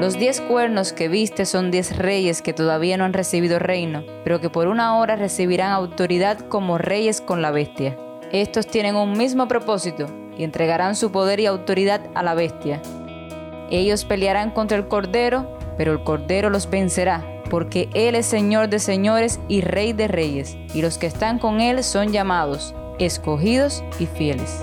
Los diez cuernos que viste son diez reyes que todavía no han recibido reino, pero que por una hora recibirán autoridad como reyes con la bestia. Estos tienen un mismo propósito y entregarán su poder y autoridad a la bestia. Ellos pelearán contra el Cordero, pero el Cordero los vencerá, porque Él es Señor de señores y Rey de reyes, y los que están con Él son llamados, escogidos y fieles.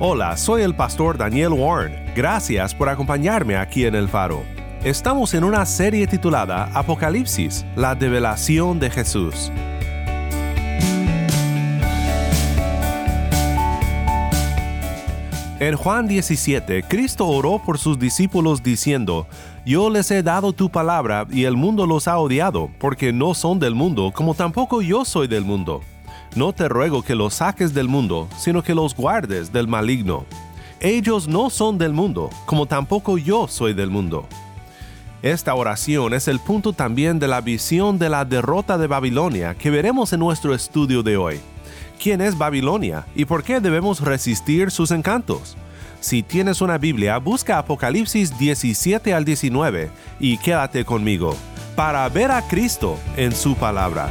Hola, soy el pastor Daniel Warren. Gracias por acompañarme aquí en El Faro. Estamos en una serie titulada Apocalipsis, la develación de Jesús. En Juan 17, Cristo oró por sus discípulos diciendo, Yo les he dado tu palabra y el mundo los ha odiado, porque no son del mundo, como tampoco yo soy del mundo. No te ruego que los saques del mundo, sino que los guardes del maligno. Ellos no son del mundo, como tampoco yo soy del mundo. Esta oración es el punto también de la visión de la derrota de Babilonia que veremos en nuestro estudio de hoy. ¿Quién es Babilonia y por qué debemos resistir sus encantos? Si tienes una Biblia, busca Apocalipsis 17 al 19 y quédate conmigo para ver a Cristo en su palabra.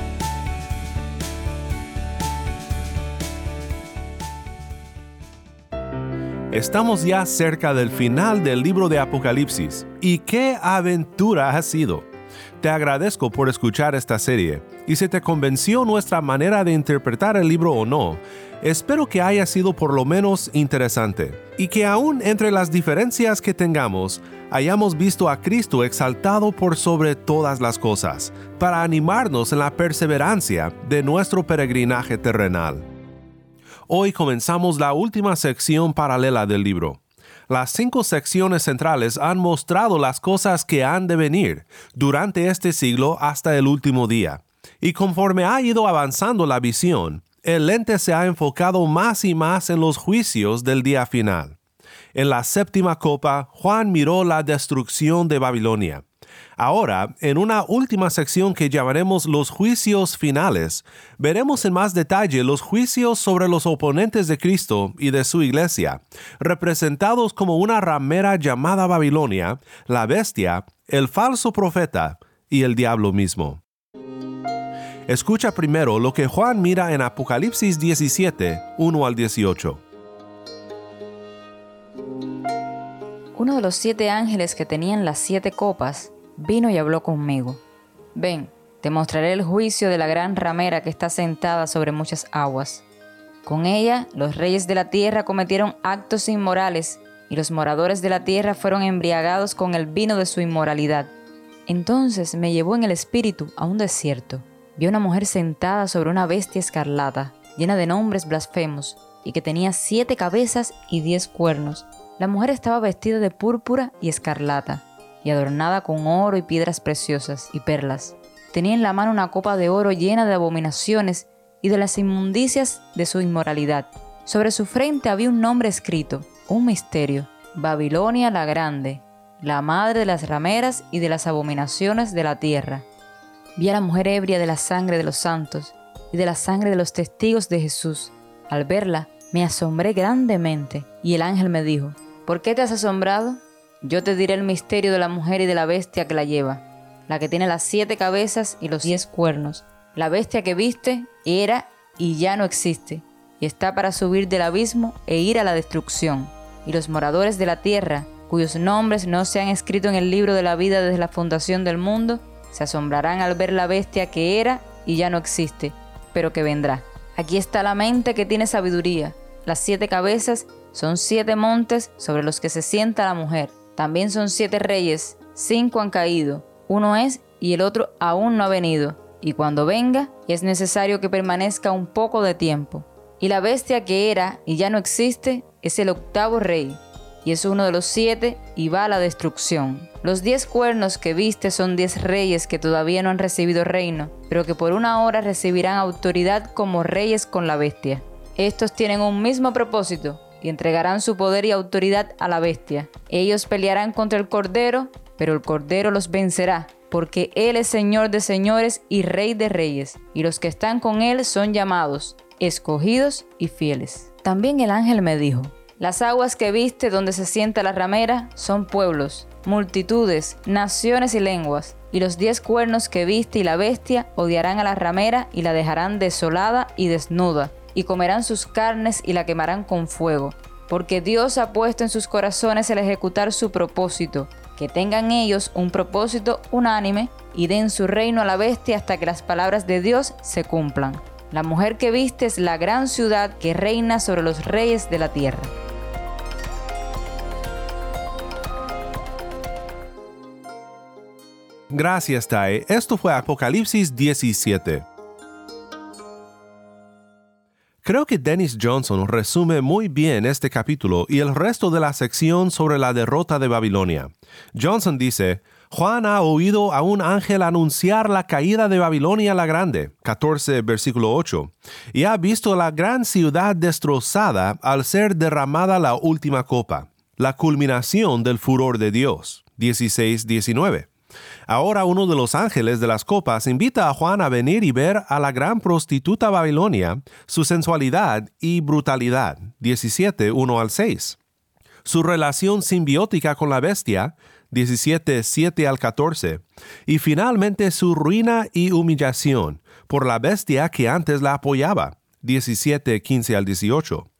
Estamos ya cerca del final del libro de Apocalipsis. ¿Y qué aventura ha sido? Te agradezco por escuchar esta serie y si te convenció nuestra manera de interpretar el libro o no, espero que haya sido por lo menos interesante y que aún entre las diferencias que tengamos, hayamos visto a Cristo exaltado por sobre todas las cosas, para animarnos en la perseverancia de nuestro peregrinaje terrenal. Hoy comenzamos la última sección paralela del libro. Las cinco secciones centrales han mostrado las cosas que han de venir durante este siglo hasta el último día. Y conforme ha ido avanzando la visión, el lente se ha enfocado más y más en los juicios del día final. En la séptima copa, Juan miró la destrucción de Babilonia. Ahora, en una última sección que llamaremos los juicios finales, veremos en más detalle los juicios sobre los oponentes de Cristo y de su iglesia, representados como una ramera llamada Babilonia, la bestia, el falso profeta y el diablo mismo. Escucha primero lo que Juan mira en Apocalipsis 17, 1 al 18. Uno de los siete ángeles que tenían las siete copas vino y habló conmigo. Ven, te mostraré el juicio de la gran ramera que está sentada sobre muchas aguas. Con ella los reyes de la tierra cometieron actos inmorales y los moradores de la tierra fueron embriagados con el vino de su inmoralidad. Entonces me llevó en el espíritu a un desierto. Vi una mujer sentada sobre una bestia escarlata, llena de nombres blasfemos, y que tenía siete cabezas y diez cuernos. La mujer estaba vestida de púrpura y escarlata y adornada con oro y piedras preciosas y perlas. Tenía en la mano una copa de oro llena de abominaciones y de las inmundicias de su inmoralidad. Sobre su frente había un nombre escrito, un misterio, Babilonia la Grande, la madre de las rameras y de las abominaciones de la tierra. Vi a la mujer ebria de la sangre de los santos y de la sangre de los testigos de Jesús. Al verla, me asombré grandemente, y el ángel me dijo, ¿por qué te has asombrado? Yo te diré el misterio de la mujer y de la bestia que la lleva, la que tiene las siete cabezas y los diez cuernos. La bestia que viste era y ya no existe, y está para subir del abismo e ir a la destrucción. Y los moradores de la tierra, cuyos nombres no se han escrito en el libro de la vida desde la fundación del mundo, se asombrarán al ver la bestia que era y ya no existe, pero que vendrá. Aquí está la mente que tiene sabiduría, las siete cabezas Son siete montes sobre los que se sienta la mujer. También son siete reyes, cinco han caído, uno es y el otro aún no ha venido. Y cuando venga, es necesario que permanezca un poco de tiempo. Y la bestia que era y ya no existe es el octavo rey, y es uno de los siete y va a la destrucción. Los diez cuernos que viste son diez reyes que todavía no han recibido reino, pero que por una hora recibirán autoridad como reyes con la bestia. Estos tienen un mismo propósito y entregarán su poder y autoridad a la bestia. Ellos pelearán contra el Cordero, pero el Cordero los vencerá, porque Él es Señor de señores y Rey de reyes, y los que están con Él son llamados, escogidos y fieles. También el ángel me dijo, las aguas que viste donde se sienta la ramera son pueblos, multitudes, naciones y lenguas. Y los diez cuernos que viste y la bestia odiarán a la ramera y la dejarán desolada y desnuda, y comerán sus carnes y la quemarán con fuego. Porque Dios ha puesto en sus corazones el ejecutar su propósito, que tengan ellos un propósito unánime y den su reino a la bestia hasta que las palabras de Dios se cumplan. La mujer que viste es la gran ciudad que reina sobre los reyes de la tierra. Gracias, Tai. Esto fue Apocalipsis 17. Creo que Dennis Johnson resume muy bien este capítulo y el resto de la sección sobre la derrota de Babilonia. Johnson dice, Juan ha oído a un ángel anunciar la caída de Babilonia la Grande, 14 versículo 8, y ha visto la gran ciudad destrozada al ser derramada la última copa, la culminación del furor de Dios, 16-19. Ahora uno de los ángeles de las copas invita a Juan a venir y ver a la gran prostituta Babilonia, su sensualidad y brutalidad. 17, 1 al 6. Su relación simbiótica con la bestia. 17, 7 al 14. Y finalmente su ruina y humillación por la bestia que antes la apoyaba. 17, 15 al 18.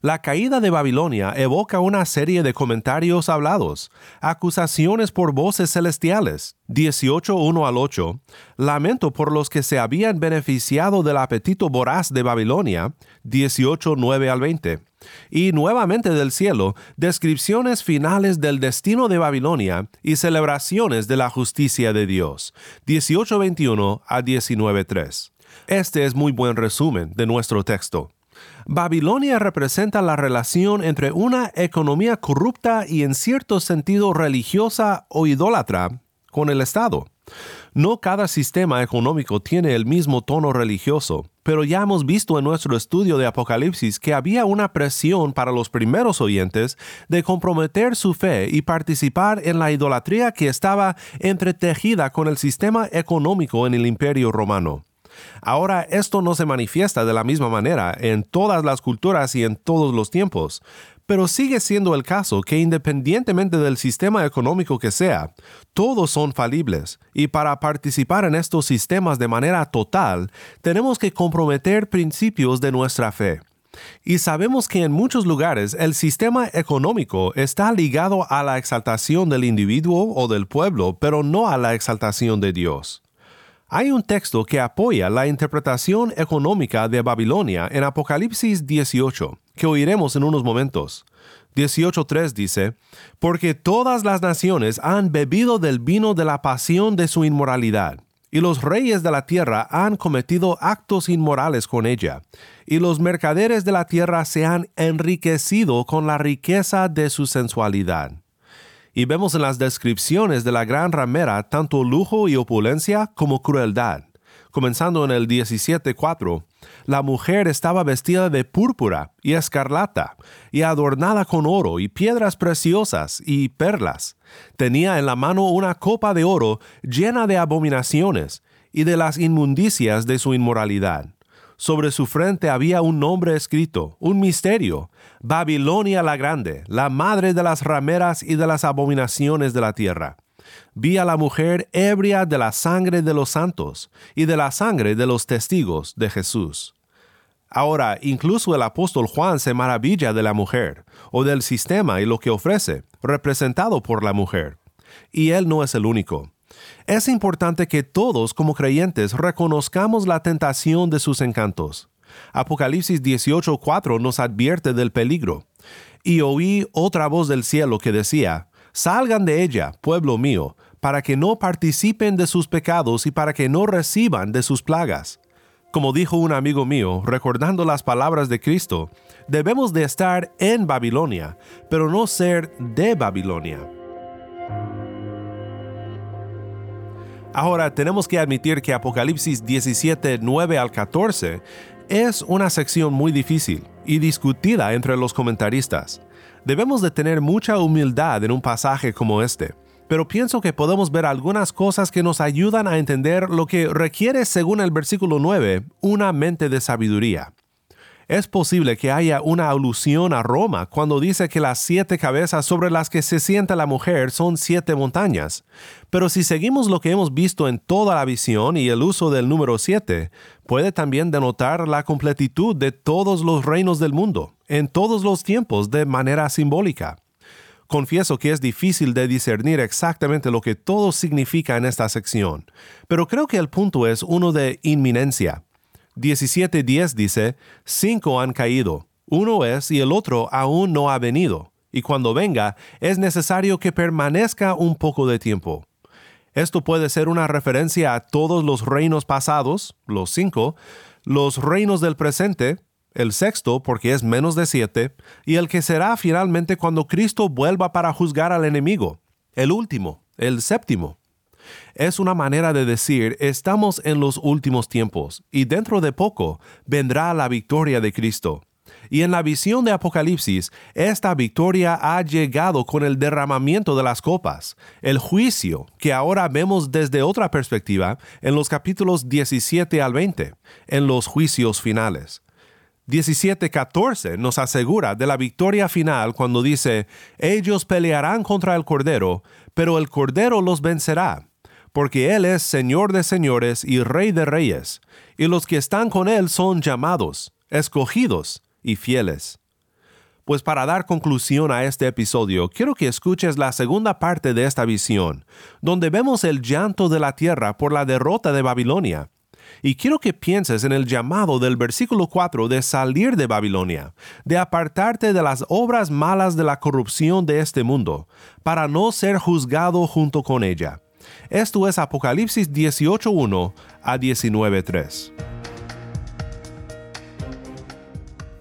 La caída de Babilonia evoca una serie de comentarios hablados, acusaciones por voces celestiales, 18.1 al 8, lamento por los que se habían beneficiado del apetito voraz de Babilonia, 18.9 al 20, y nuevamente del cielo, descripciones finales del destino de Babilonia y celebraciones de la justicia de Dios, 18.21 a 19.3. Este es muy buen resumen de nuestro texto. Babilonia representa la relación entre una economía corrupta y en cierto sentido religiosa o idólatra con el Estado. No cada sistema económico tiene el mismo tono religioso, pero ya hemos visto en nuestro estudio de Apocalipsis que había una presión para los primeros oyentes de comprometer su fe y participar en la idolatría que estaba entretejida con el sistema económico en el imperio romano. Ahora esto no se manifiesta de la misma manera en todas las culturas y en todos los tiempos, pero sigue siendo el caso que independientemente del sistema económico que sea, todos son falibles, y para participar en estos sistemas de manera total, tenemos que comprometer principios de nuestra fe. Y sabemos que en muchos lugares el sistema económico está ligado a la exaltación del individuo o del pueblo, pero no a la exaltación de Dios. Hay un texto que apoya la interpretación económica de Babilonia en Apocalipsis 18, que oiremos en unos momentos. 18.3 dice, Porque todas las naciones han bebido del vino de la pasión de su inmoralidad, y los reyes de la tierra han cometido actos inmorales con ella, y los mercaderes de la tierra se han enriquecido con la riqueza de su sensualidad y vemos en las descripciones de la gran ramera tanto lujo y opulencia como crueldad. Comenzando en el 17.4, la mujer estaba vestida de púrpura y escarlata, y adornada con oro y piedras preciosas y perlas. Tenía en la mano una copa de oro llena de abominaciones y de las inmundicias de su inmoralidad sobre su frente había un nombre escrito, un misterio, Babilonia la Grande, la madre de las rameras y de las abominaciones de la tierra. Vi a la mujer ebria de la sangre de los santos y de la sangre de los testigos de Jesús. Ahora, incluso el apóstol Juan se maravilla de la mujer, o del sistema y lo que ofrece, representado por la mujer. Y él no es el único. Es importante que todos como creyentes reconozcamos la tentación de sus encantos. Apocalipsis 18:4 nos advierte del peligro. Y oí otra voz del cielo que decía, Salgan de ella, pueblo mío, para que no participen de sus pecados y para que no reciban de sus plagas. Como dijo un amigo mío, recordando las palabras de Cristo, debemos de estar en Babilonia, pero no ser de Babilonia. Ahora tenemos que admitir que Apocalipsis 17, 9 al 14 es una sección muy difícil y discutida entre los comentaristas. Debemos de tener mucha humildad en un pasaje como este, pero pienso que podemos ver algunas cosas que nos ayudan a entender lo que requiere, según el versículo 9, una mente de sabiduría. Es posible que haya una alusión a Roma cuando dice que las siete cabezas sobre las que se sienta la mujer son siete montañas. Pero si seguimos lo que hemos visto en toda la visión y el uso del número siete, puede también denotar la completitud de todos los reinos del mundo, en todos los tiempos de manera simbólica. Confieso que es difícil de discernir exactamente lo que todo significa en esta sección, pero creo que el punto es uno de inminencia. 17.10 dice, cinco han caído, uno es y el otro aún no ha venido, y cuando venga es necesario que permanezca un poco de tiempo. Esto puede ser una referencia a todos los reinos pasados, los cinco, los reinos del presente, el sexto porque es menos de siete, y el que será finalmente cuando Cristo vuelva para juzgar al enemigo, el último, el séptimo. Es una manera de decir estamos en los últimos tiempos, y dentro de poco vendrá la victoria de Cristo. Y en la visión de Apocalipsis, esta victoria ha llegado con el derramamiento de las copas, el juicio que ahora vemos desde otra perspectiva en los capítulos 17 al 20, en los juicios finales. 17:14 nos asegura de la victoria final cuando dice, ellos pelearán contra el Cordero, pero el Cordero los vencerá, porque Él es Señor de señores y Rey de reyes, y los que están con Él son llamados, escogidos y fieles. Pues para dar conclusión a este episodio, quiero que escuches la segunda parte de esta visión, donde vemos el llanto de la tierra por la derrota de Babilonia y quiero que pienses en el llamado del versículo 4 de salir de Babilonia, de apartarte de las obras malas de la corrupción de este mundo, para no ser juzgado junto con ella. Esto es Apocalipsis 18.1 a 19.3.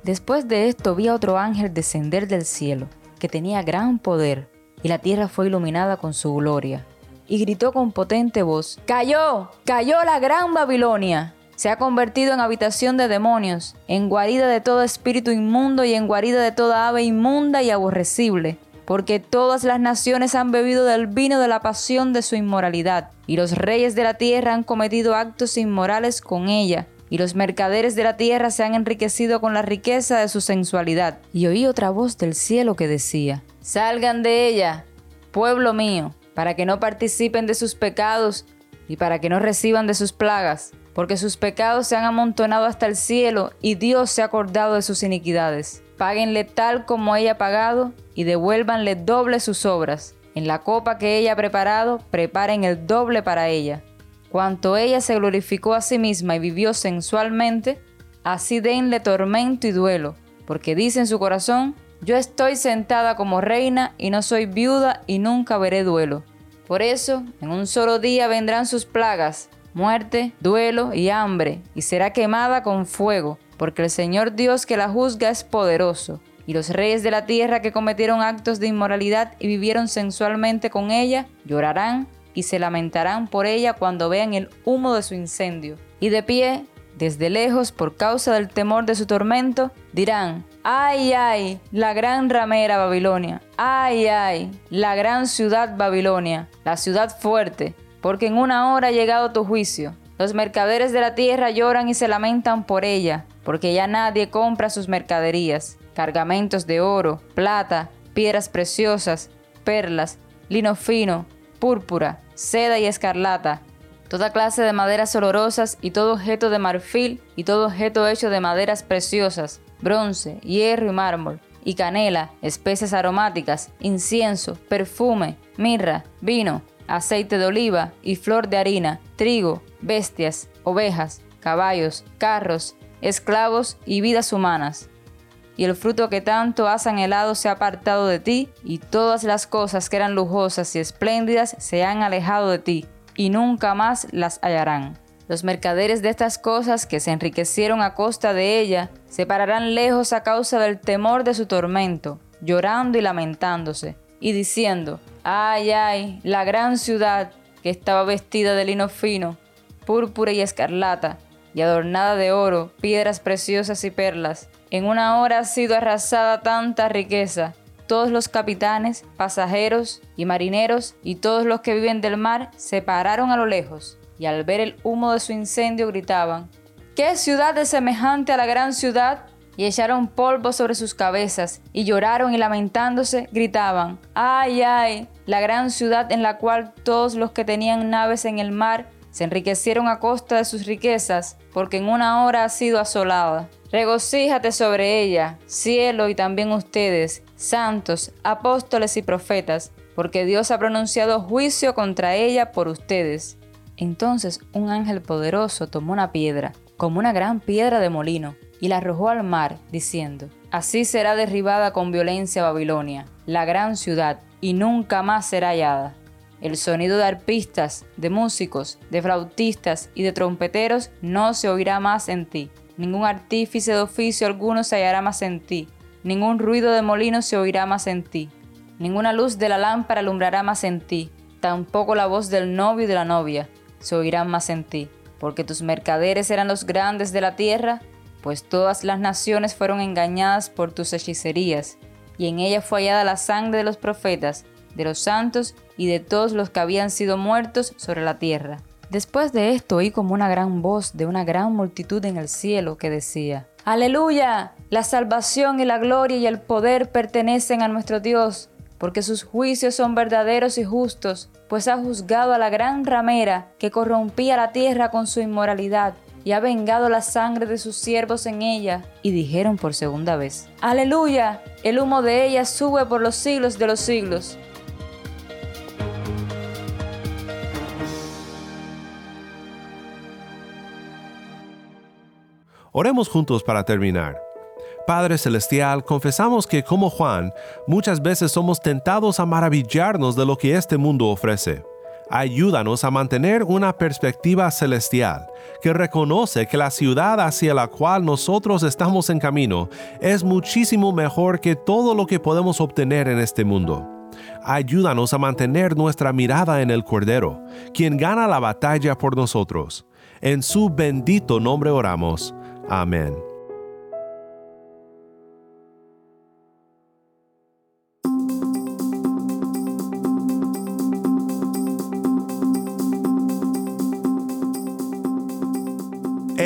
Después de esto vi a otro ángel descender del cielo, que tenía gran poder, y la tierra fue iluminada con su gloria y gritó con potente voz, Cayó, cayó la gran Babilonia. Se ha convertido en habitación de demonios, en guarida de todo espíritu inmundo y en guarida de toda ave inmunda y aborrecible, porque todas las naciones han bebido del vino de la pasión de su inmoralidad, y los reyes de la tierra han cometido actos inmorales con ella, y los mercaderes de la tierra se han enriquecido con la riqueza de su sensualidad. Y oí otra voz del cielo que decía, Salgan de ella, pueblo mío, para que no participen de sus pecados y para que no reciban de sus plagas, porque sus pecados se han amontonado hasta el cielo y Dios se ha acordado de sus iniquidades. Páguenle tal como ella ha pagado y devuélvanle doble sus obras. En la copa que ella ha preparado, preparen el doble para ella. Cuanto ella se glorificó a sí misma y vivió sensualmente, así denle tormento y duelo, porque dice en su corazón, yo estoy sentada como reina y no soy viuda y nunca veré duelo. Por eso, en un solo día vendrán sus plagas, muerte, duelo y hambre, y será quemada con fuego, porque el Señor Dios que la juzga es poderoso. Y los reyes de la tierra que cometieron actos de inmoralidad y vivieron sensualmente con ella, llorarán y se lamentarán por ella cuando vean el humo de su incendio. Y de pie desde lejos por causa del temor de su tormento, dirán, ay, ay, la gran ramera Babilonia, ay, ay, la gran ciudad Babilonia, la ciudad fuerte, porque en una hora ha llegado tu juicio. Los mercaderes de la tierra lloran y se lamentan por ella, porque ya nadie compra sus mercaderías, cargamentos de oro, plata, piedras preciosas, perlas, lino fino, púrpura, seda y escarlata, toda clase de maderas olorosas y todo objeto de marfil y todo objeto hecho de maderas preciosas, bronce, hierro y mármol, y canela, especies aromáticas, incienso, perfume, mirra, vino, aceite de oliva y flor de harina, trigo, bestias, ovejas, caballos, carros, esclavos y vidas humanas. y el fruto que tanto has anhelado se ha apartado de ti, y todas las cosas que eran lujosas y espléndidas se han alejado de ti, y nunca más las hallarán. Los mercaderes de estas cosas que se enriquecieron a costa de ella se pararán lejos a causa del temor de su tormento, llorando y lamentándose, y diciendo, ay, ay, la gran ciudad que estaba vestida de lino fino, púrpura y escarlata, y adornada de oro, piedras preciosas y perlas. En una hora ha sido arrasada tanta riqueza. Todos los capitanes, pasajeros y marineros y todos los que viven del mar se pararon a lo lejos y al ver el humo de su incendio gritaban, ¿qué ciudad es semejante a la gran ciudad? Y echaron polvo sobre sus cabezas y lloraron y lamentándose gritaban, ay, ay, la gran ciudad en la cual todos los que tenían naves en el mar se enriquecieron a costa de sus riquezas, porque en una hora ha sido asolada. Regocíjate sobre ella, cielo y también ustedes, santos, apóstoles y profetas, porque Dios ha pronunciado juicio contra ella por ustedes. Entonces un ángel poderoso tomó una piedra, como una gran piedra de molino, y la arrojó al mar, diciendo, Así será derribada con violencia Babilonia, la gran ciudad, y nunca más será hallada. El sonido de arpistas, de músicos, de flautistas y de trompeteros no se oirá más en ti. Ningún artífice de oficio alguno se hallará más en ti. Ningún ruido de molino se oirá más en ti. Ninguna luz de la lámpara alumbrará más en ti. Tampoco la voz del novio y de la novia se oirán más en ti. Porque tus mercaderes eran los grandes de la tierra, pues todas las naciones fueron engañadas por tus hechicerías, y en ella fue hallada la sangre de los profetas, de los santos y de todos los que habían sido muertos sobre la tierra. Después de esto oí como una gran voz de una gran multitud en el cielo que decía, Aleluya, la salvación y la gloria y el poder pertenecen a nuestro Dios, porque sus juicios son verdaderos y justos, pues ha juzgado a la gran ramera que corrompía la tierra con su inmoralidad y ha vengado la sangre de sus siervos en ella. Y dijeron por segunda vez, Aleluya, el humo de ella sube por los siglos de los siglos. Oremos juntos para terminar. Padre Celestial, confesamos que como Juan, muchas veces somos tentados a maravillarnos de lo que este mundo ofrece. Ayúdanos a mantener una perspectiva celestial, que reconoce que la ciudad hacia la cual nosotros estamos en camino es muchísimo mejor que todo lo que podemos obtener en este mundo. Ayúdanos a mantener nuestra mirada en el Cordero, quien gana la batalla por nosotros. En su bendito nombre oramos. Amén.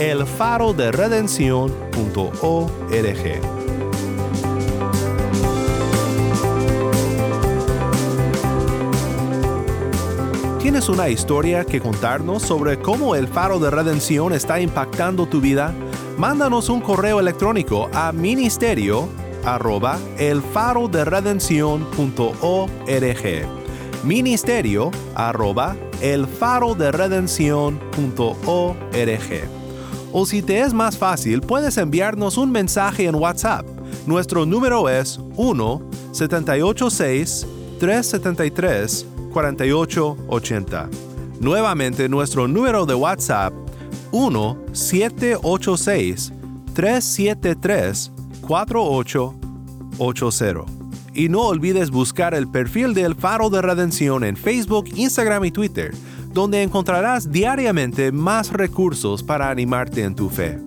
elfaroderedención.org. ¿Tienes una historia que contarnos sobre cómo el faro de redención está impactando tu vida? Mándanos un correo electrónico a ministerio arroba el faro de ministerio arroba el faro de o si te es más fácil puedes enviarnos un mensaje en WhatsApp. Nuestro número es 1 786 373 4880. Nuevamente nuestro número de WhatsApp 1-786-373-4880. Y no olvides buscar el perfil del Faro de Redención en Facebook, Instagram y Twitter. Donde encontrarás diariamente más recursos para animarte en tu fe.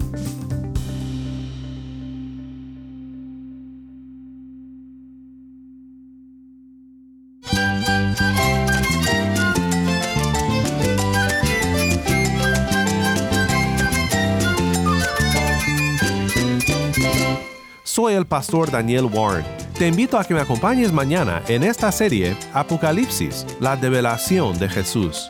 Soy el pastor Daniel Warren. Te invito a que me acompañes mañana en esta serie Apocalipsis, la develación de Jesús.